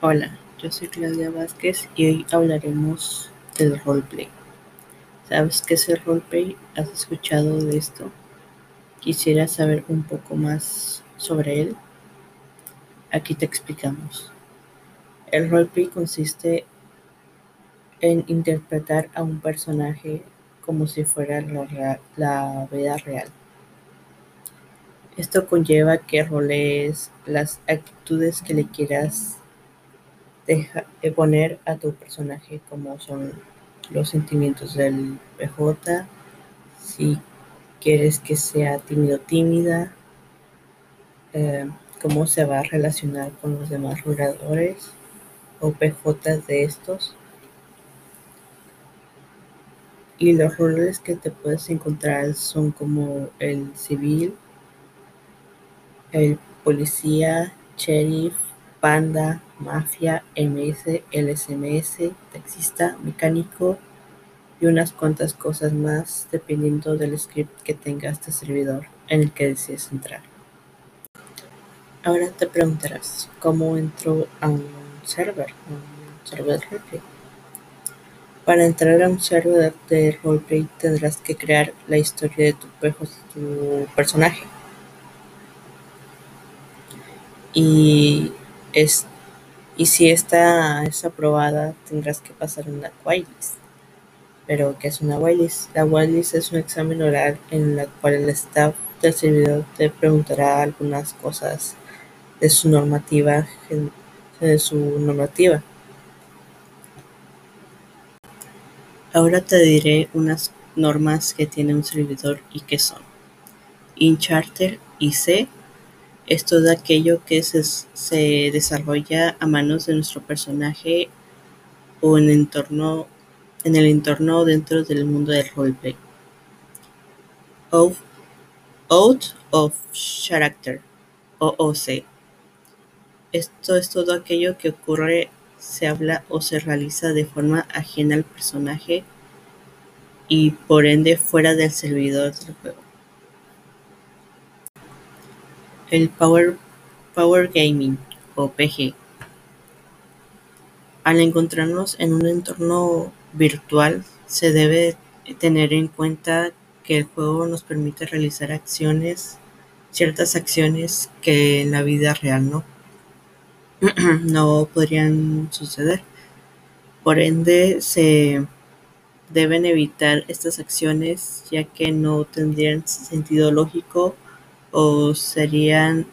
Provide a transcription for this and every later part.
Hola, yo soy Claudia Vázquez y hoy hablaremos del roleplay. ¿Sabes qué es el roleplay? ¿Has escuchado de esto? ¿Quisieras saber un poco más sobre él? Aquí te explicamos. El roleplay consiste en interpretar a un personaje como si fuera la, la vida real. Esto conlleva que rolees las actitudes que le quieras deja, de poner a tu personaje como son los sentimientos del PJ, si quieres que sea tímido tímida, eh, cómo se va a relacionar con los demás jugadores o PJ de estos. Y los roles que te puedes encontrar son como el civil, el policía, sheriff, Panda, Mafia, MS, LSMS, Taxista, Mecánico y unas cuantas cosas más dependiendo del script que tenga este servidor en el que desees entrar. Ahora te preguntarás, ¿cómo entro a un server? Un server de roleplay. Para entrar a un server de roleplay tendrás que crear la historia de tu, tu personaje. Y y si esta es aprobada, tendrás que pasar una whitelist. Pero, ¿qué es una whitelist? La whitelist es un examen oral en la cual el staff del servidor te preguntará algunas cosas de su normativa, de su normativa. Ahora te diré unas normas que tiene un servidor y que son InCharter IC es todo aquello que se, se, desarrolla a manos de nuestro personaje o en, entorno, en el entorno dentro del mundo del roleplay. Out, of Character, OOC. Esto es todo aquello que ocurre, se habla o se realiza de forma ajena al personaje y por ende fuera del servidor del juego. El Power, Gaming o PG. Al encontrarnos en un entorno virtual, se debe tener en cuenta que el juego nos permite realizar acciones, ciertas acciones que en la vida real no, no podrían suceder. Por ende, se deben evitar estas acciones ya que no tendrían sentido lógico o serían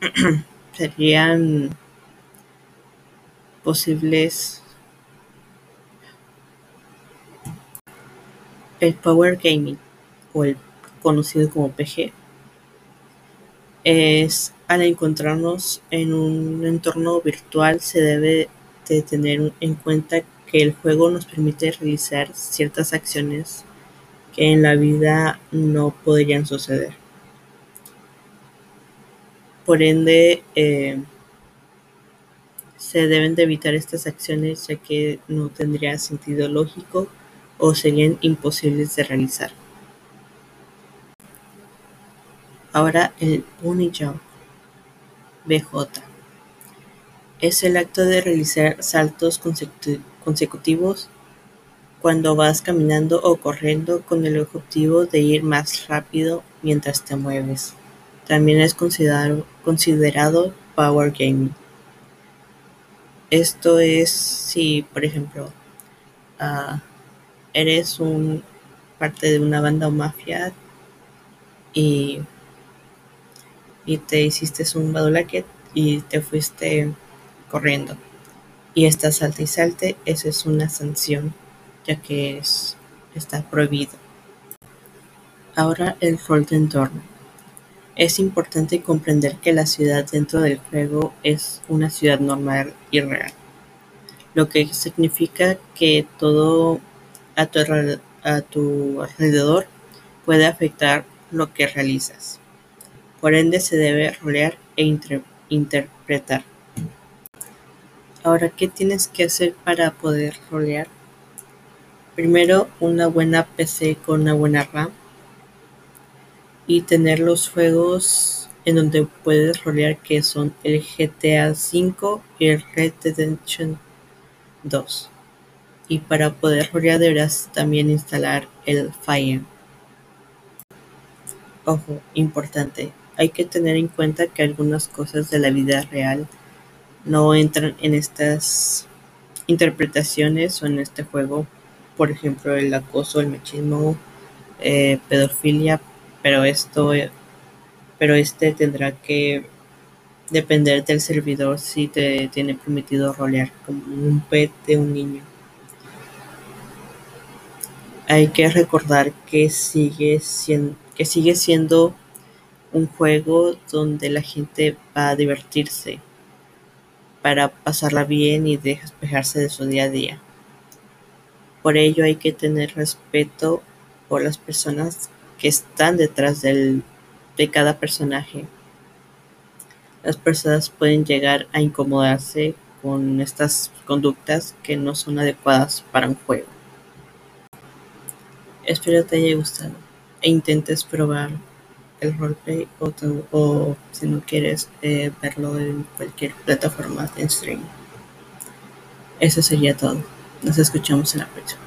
serían posibles el Power Gaming o el conocido como PG es al encontrarnos en un entorno virtual se debe de tener en cuenta que el juego nos permite realizar ciertas acciones que en la vida no podrían suceder. Por ende, eh, se deben de evitar estas acciones ya que no tendría sentido lógico o serían imposibles de realizar. Ahora el bunny jump BJ es el acto de realizar saltos consecutivos cuando vas caminando o corriendo con el objetivo de ir más rápido mientras te mueves. También es considerado, considerado power gaming. Esto es si, por ejemplo, uh, eres un parte de una banda o mafia y, y te hiciste un badulaque y te fuiste corriendo y estás salte y salte, eso es una sanción ya que es, está prohibido. Ahora el rol de entorno. Es importante comprender que la ciudad dentro del juego es una ciudad normal y real, lo que significa que todo a tu, alrededor puede afectar lo que realizas. Por ende se debe rolear e interpretar. Ahora, ¿qué tienes que hacer para poder rolear? Primero, una buena PC con una buena RAM y tener los juegos en donde puedes rolear que son el GTA V y el Red Dead Redemption 2. Y para poder rolear deberás también instalar el Fire. Ojo, importante, hay que tener en cuenta que algunas cosas de la vida real no entran en estas interpretaciones o en este juego. Por ejemplo, el acoso, el machismo, eh, pedofilia, pero esto, pero este tendrá que depender del servidor si te tiene permitido rolear como un pet de un niño. Hay que recordar que sigue siendo, que sigue siendo un juego donde la gente va a divertirse para pasarla bien y despejarse de su día a día. Por ello hay que tener respeto por las personas que están detrás del, de cada personaje. Las personas pueden llegar a incomodarse con estas conductas que no son adecuadas para un juego. Espero te haya gustado e intentes probar el roleplay o, si no quieres eh, verlo en cualquier plataforma de stream. Eso sería todo. Nos escuchamos en la próxima.